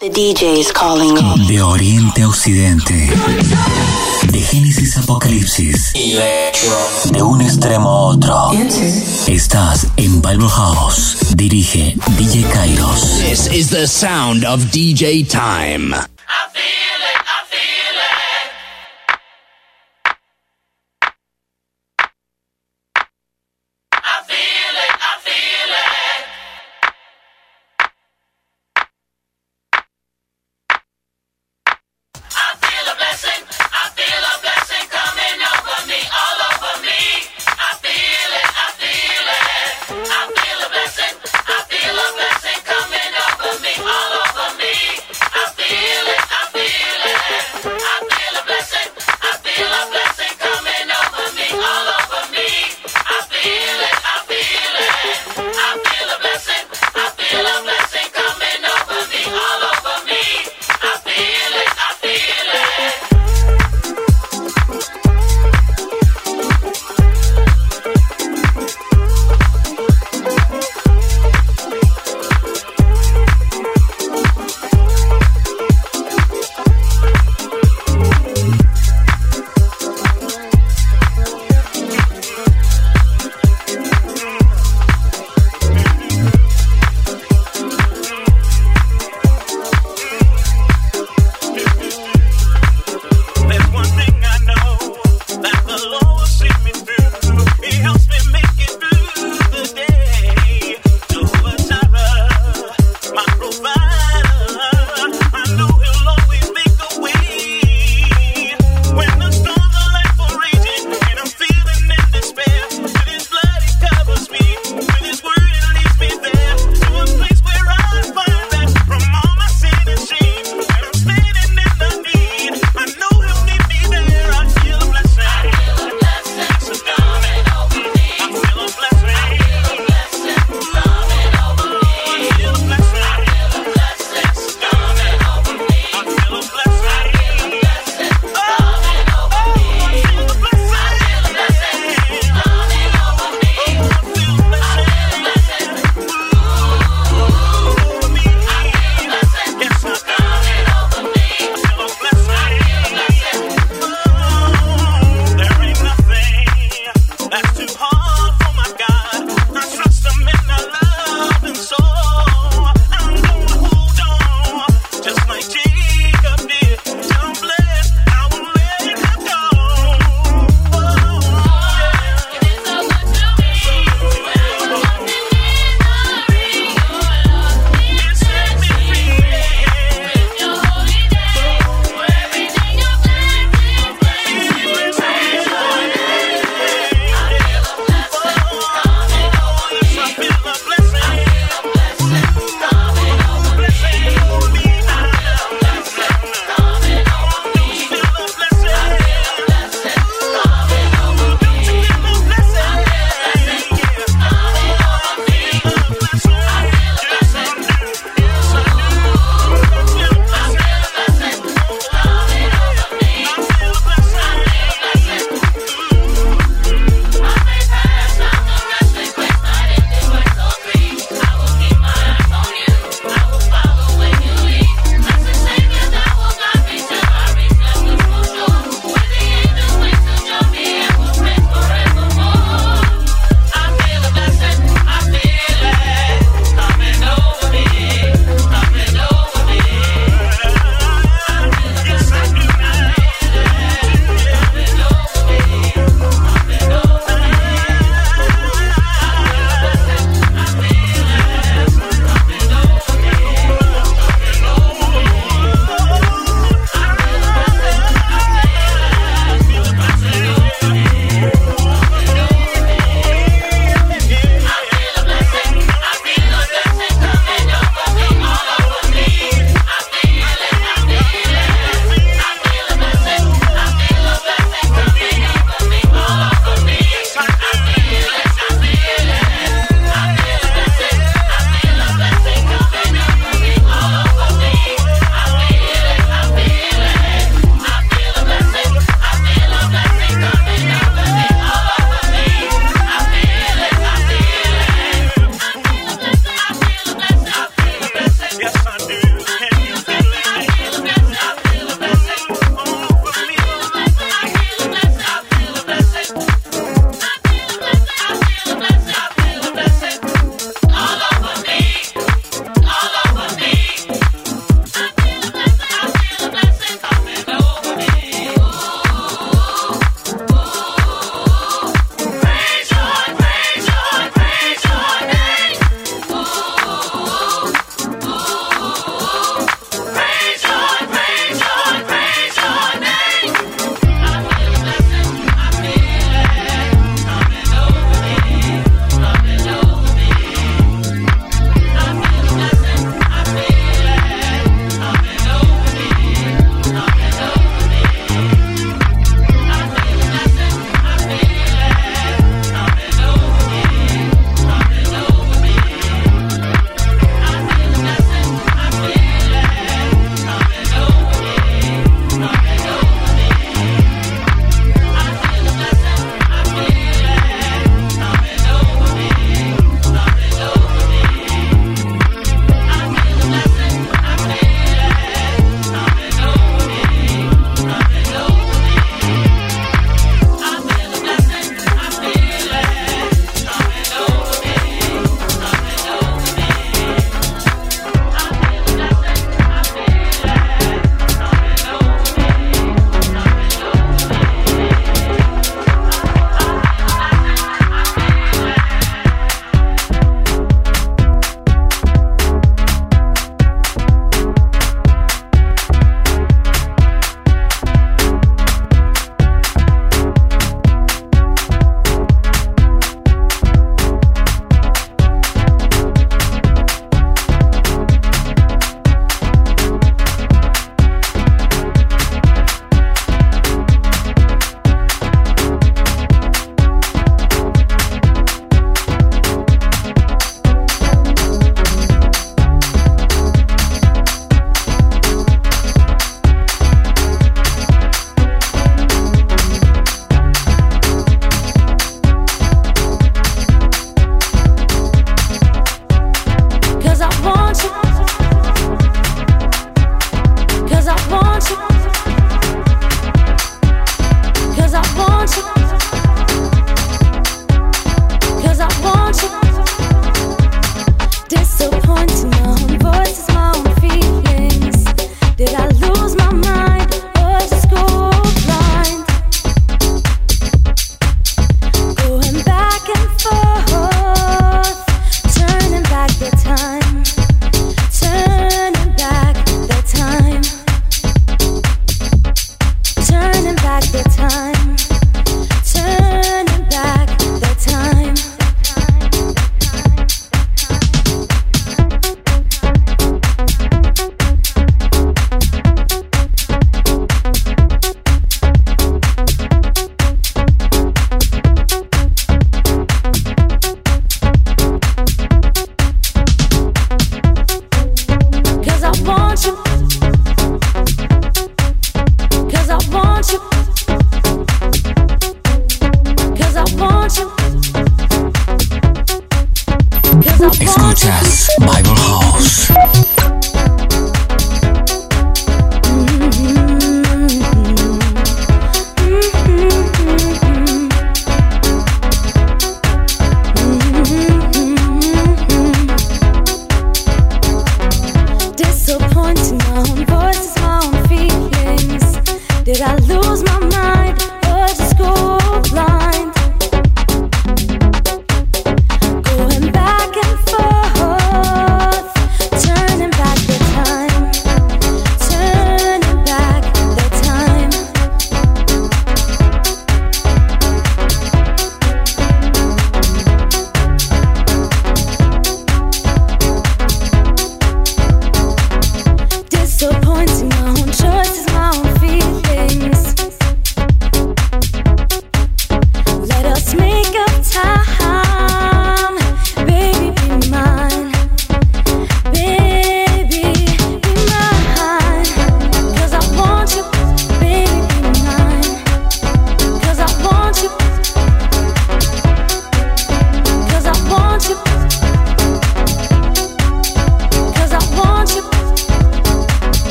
De Oriente a Occidente. De Génesis a Apocalipsis. De un extremo a otro. Estás en Bible House. Dirige DJ Kairos. This is the sound of DJ Time. I feel it, I feel Cause I want you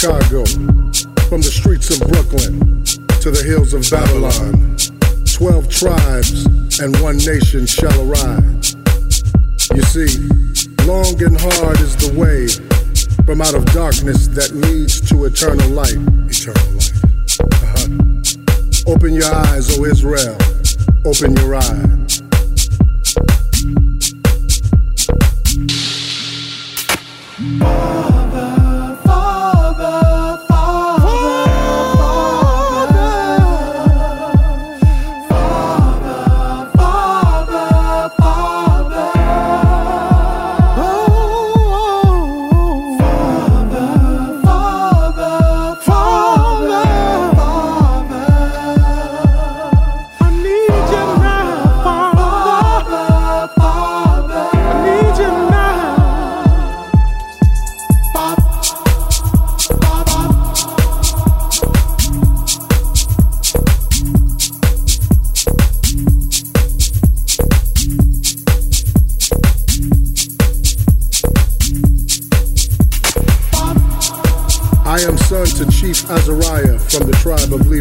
Chicago, from the streets of Brooklyn to the hills of Babylon, 12 tribes and one nation shall arise. You see, long and hard is the way from out of darkness that leads to eternal light. Eternal life. Uh-huh. Open your eyes, O Israel. Open your eyes.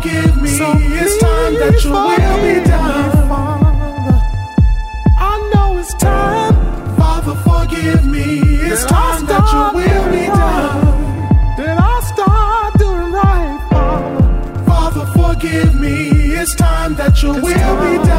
forgive me. So it's time that your will be done. Father. I know it's time. Father, forgive me. It's time that your will be done. Did I start doing right, Father? Father, forgive me. It's time that your will be done.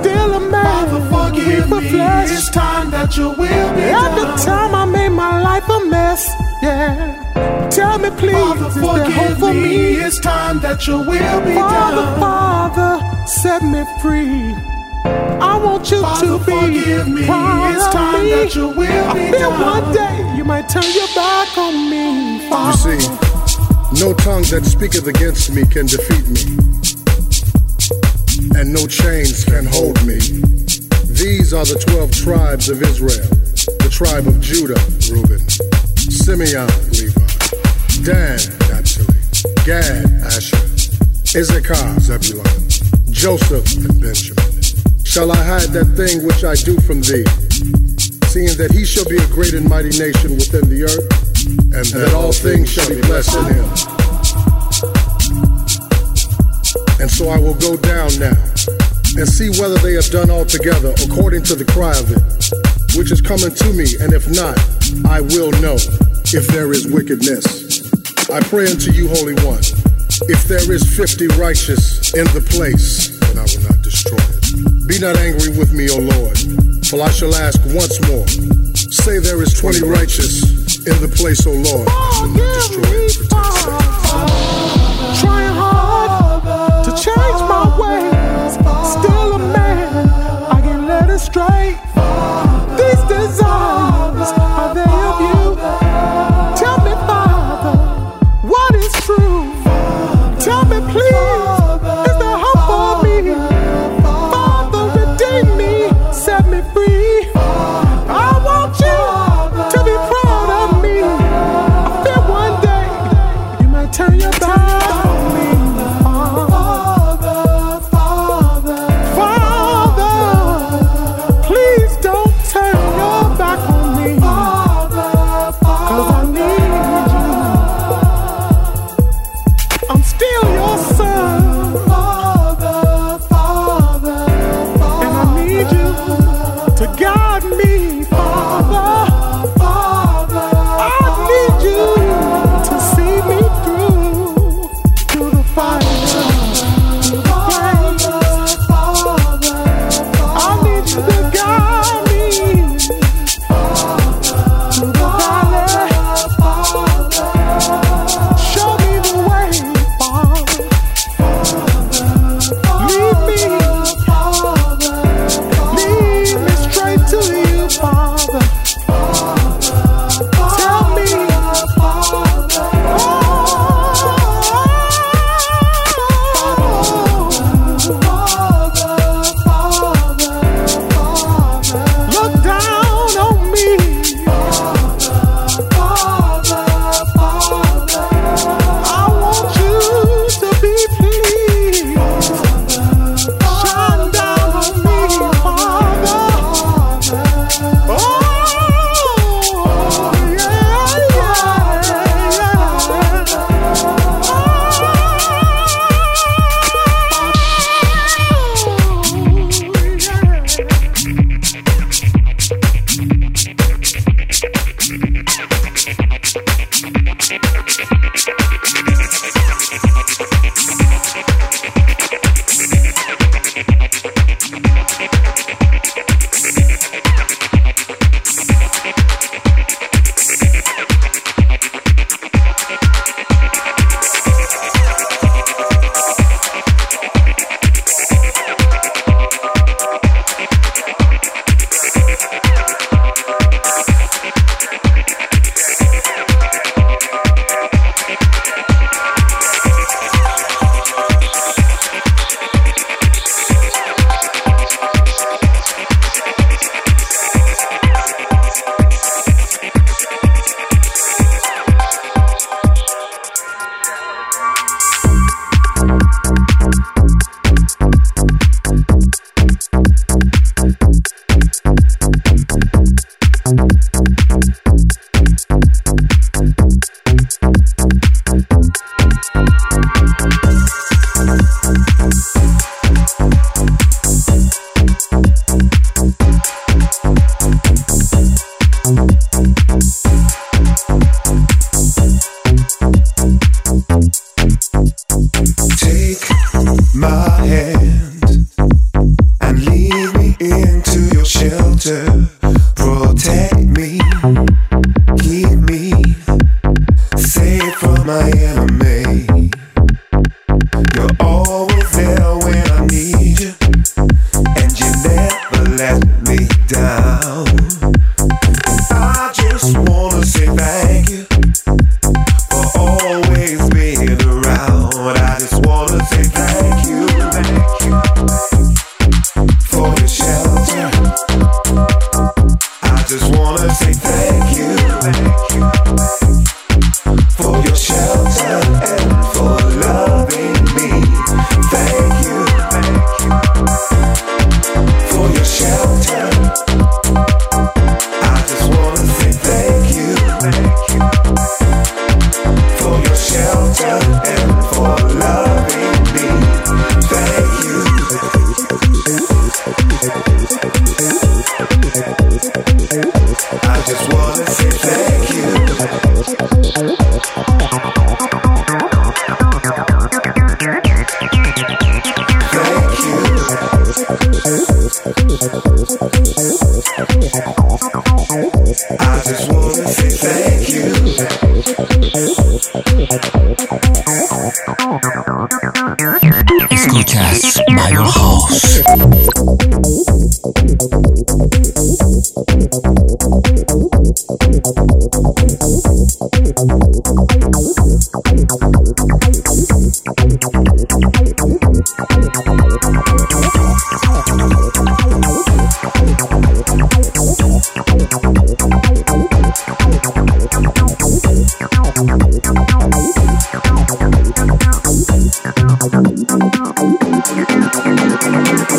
Still a man. Father, forgive me. Flesh. It's time that your will be At done. At the time I made my life a mess. Yeah. Tell me, please, Father, is there hope for me? It's time that your will be Father, done. Father, Father, set me free. I want you Father, to be me. proud it's time of me. That your will I feel done. one day you might turn your back on me. Father. You see, no tongue that speaketh against me can defeat me, and no chains can hold me. These are the twelve tribes of Israel: the tribe of Judah, Reuben, Simeon, Levi, Dan, Naphtali, Gad, Asher. Issachar, Zebulun, Joseph, and Benjamin. Shall I hide that thing which I do from thee, seeing that he shall be a great and mighty nation within the earth, and that all things shall be blessed in him? And so I will go down now and see whether they have done altogether according to the cry of it, which is coming to me, and if not, I will know if there is wickedness. I pray unto you, Holy One, if there is fifty righteous in the place, then I will not destroy it. Be not angry with me, O Lord, for I shall ask once more. Say there is twenty righteous in the place, O Lord, I shall not destroy it. Trying hard get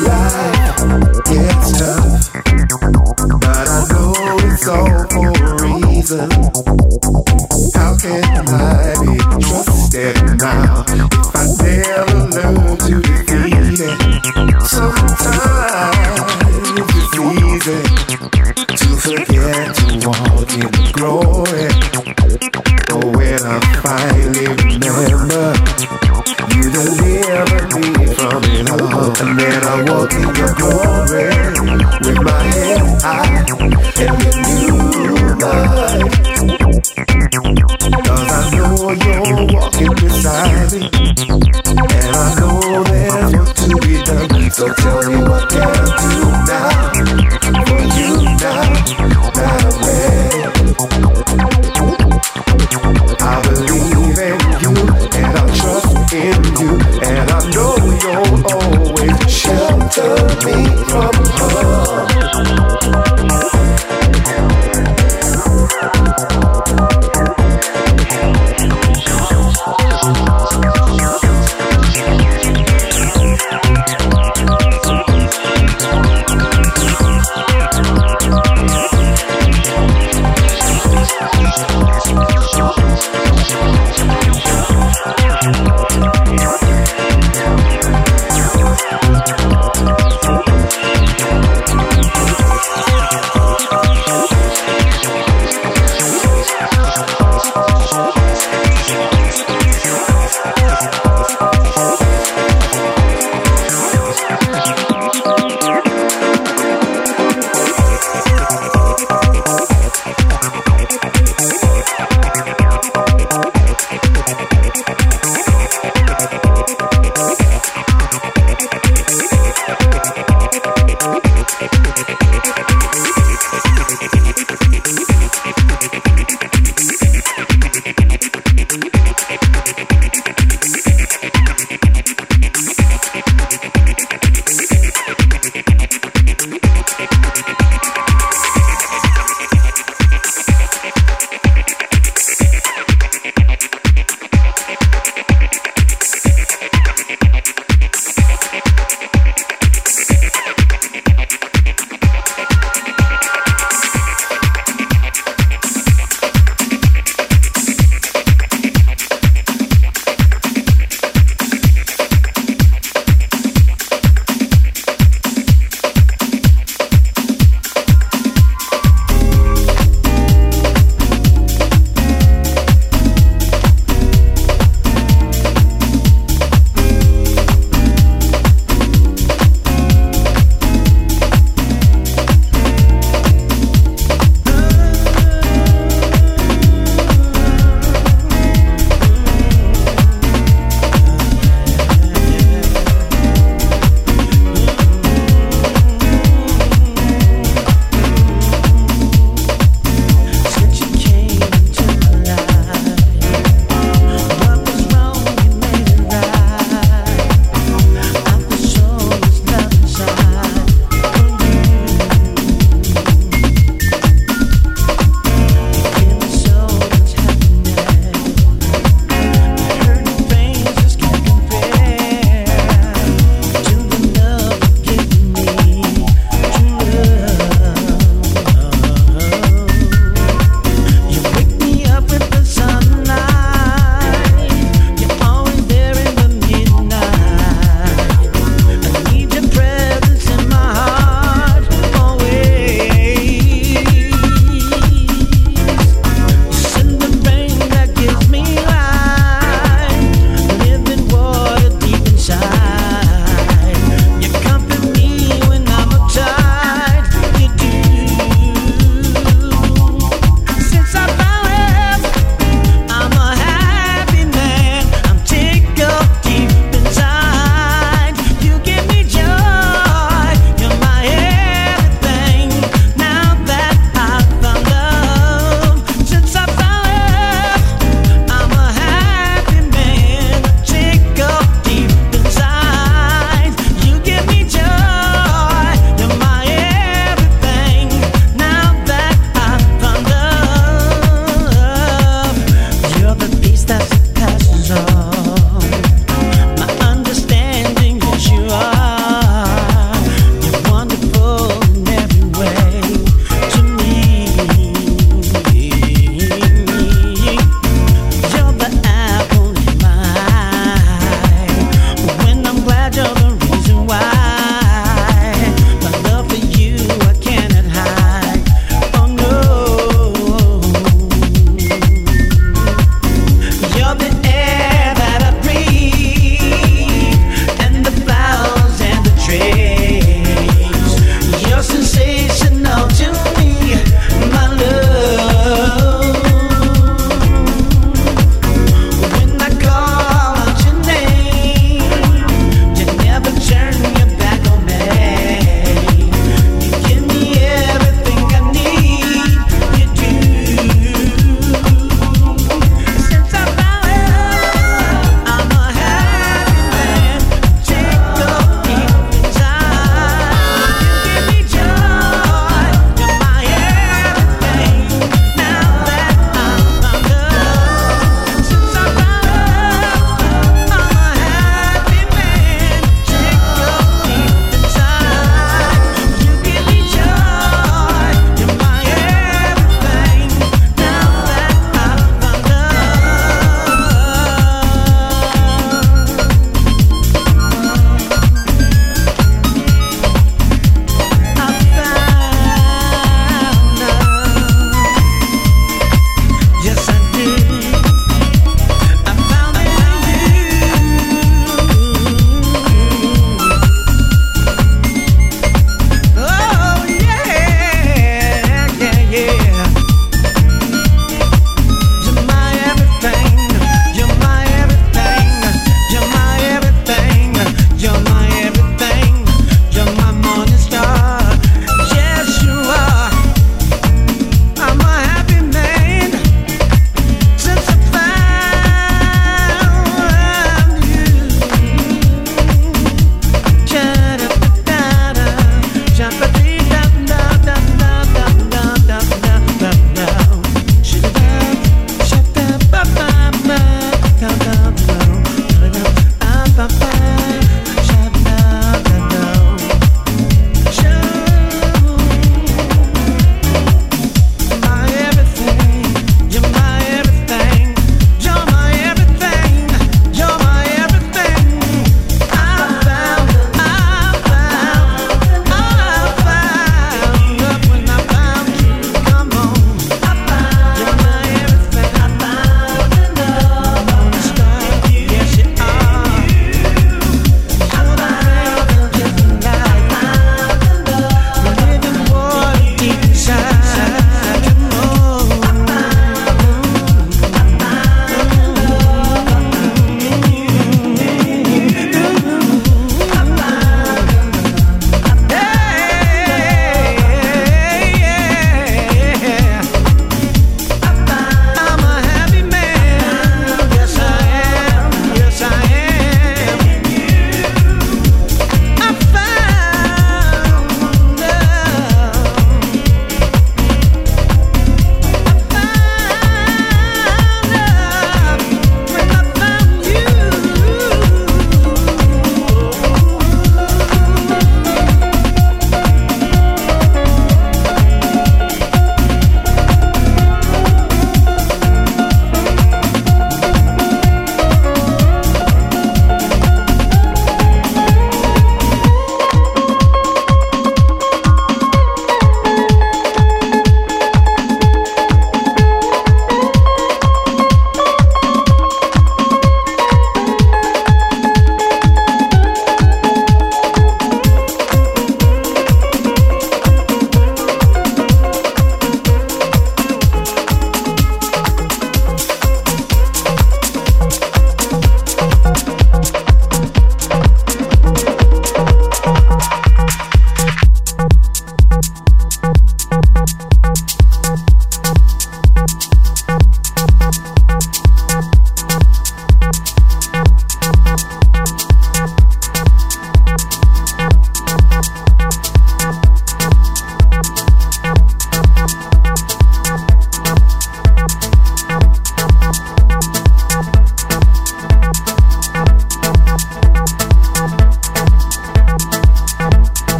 Life gets tough, but I know it's all for how can I be trusted now if I never learn to defeat it? Sometimes it's to forget to walk in. But when I finally remember, you deliver me coming on. And then I walk in your glory with my head high and the new life. Cause I know you're walking beside me. And I know there's work to be done. So tell me what can I do now.